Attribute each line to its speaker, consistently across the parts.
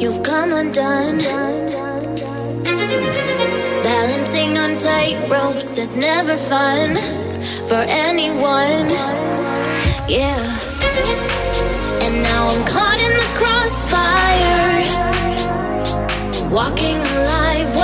Speaker 1: You've come undone. Balancing on tight ropes is never fun for anyone. Yeah. And now I'm caught in the crossfire. Walking a live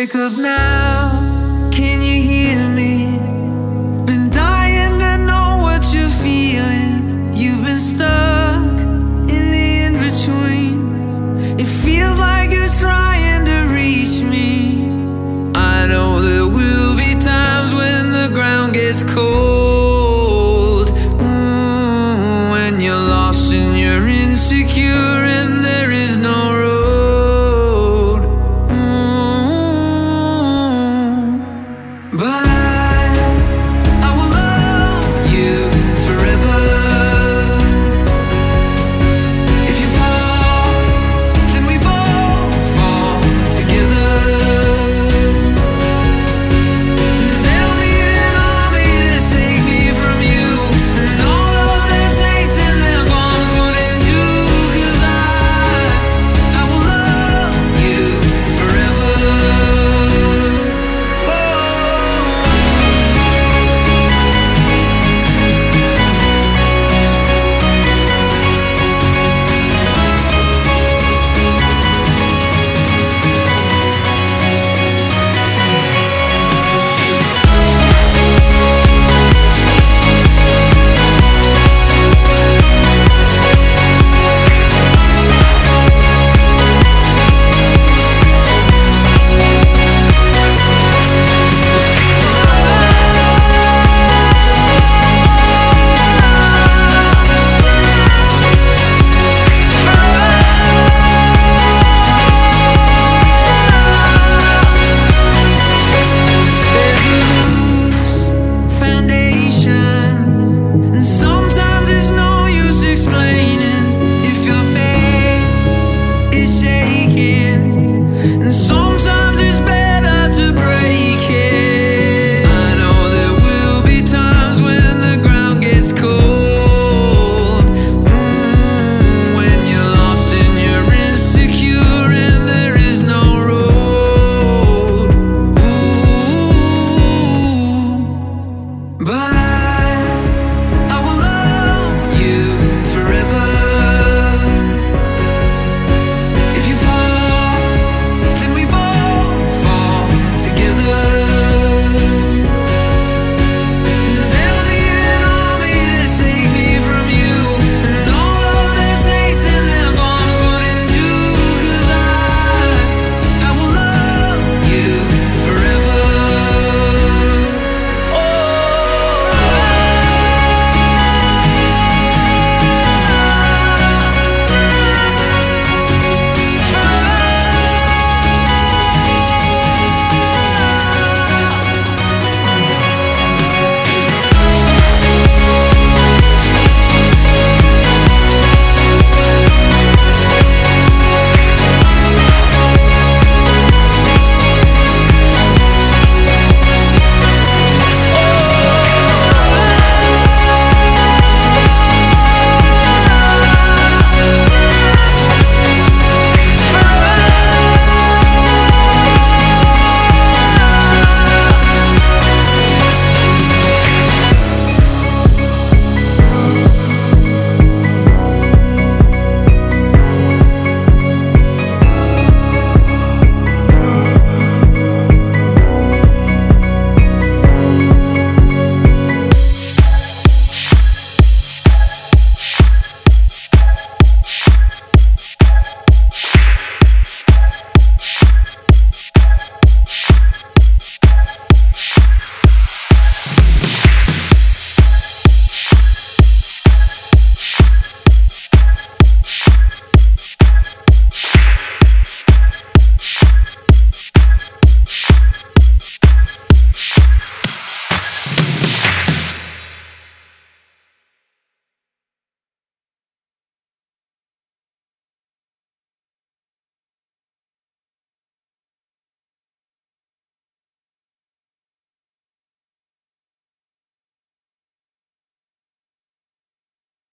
Speaker 2: Wake up now.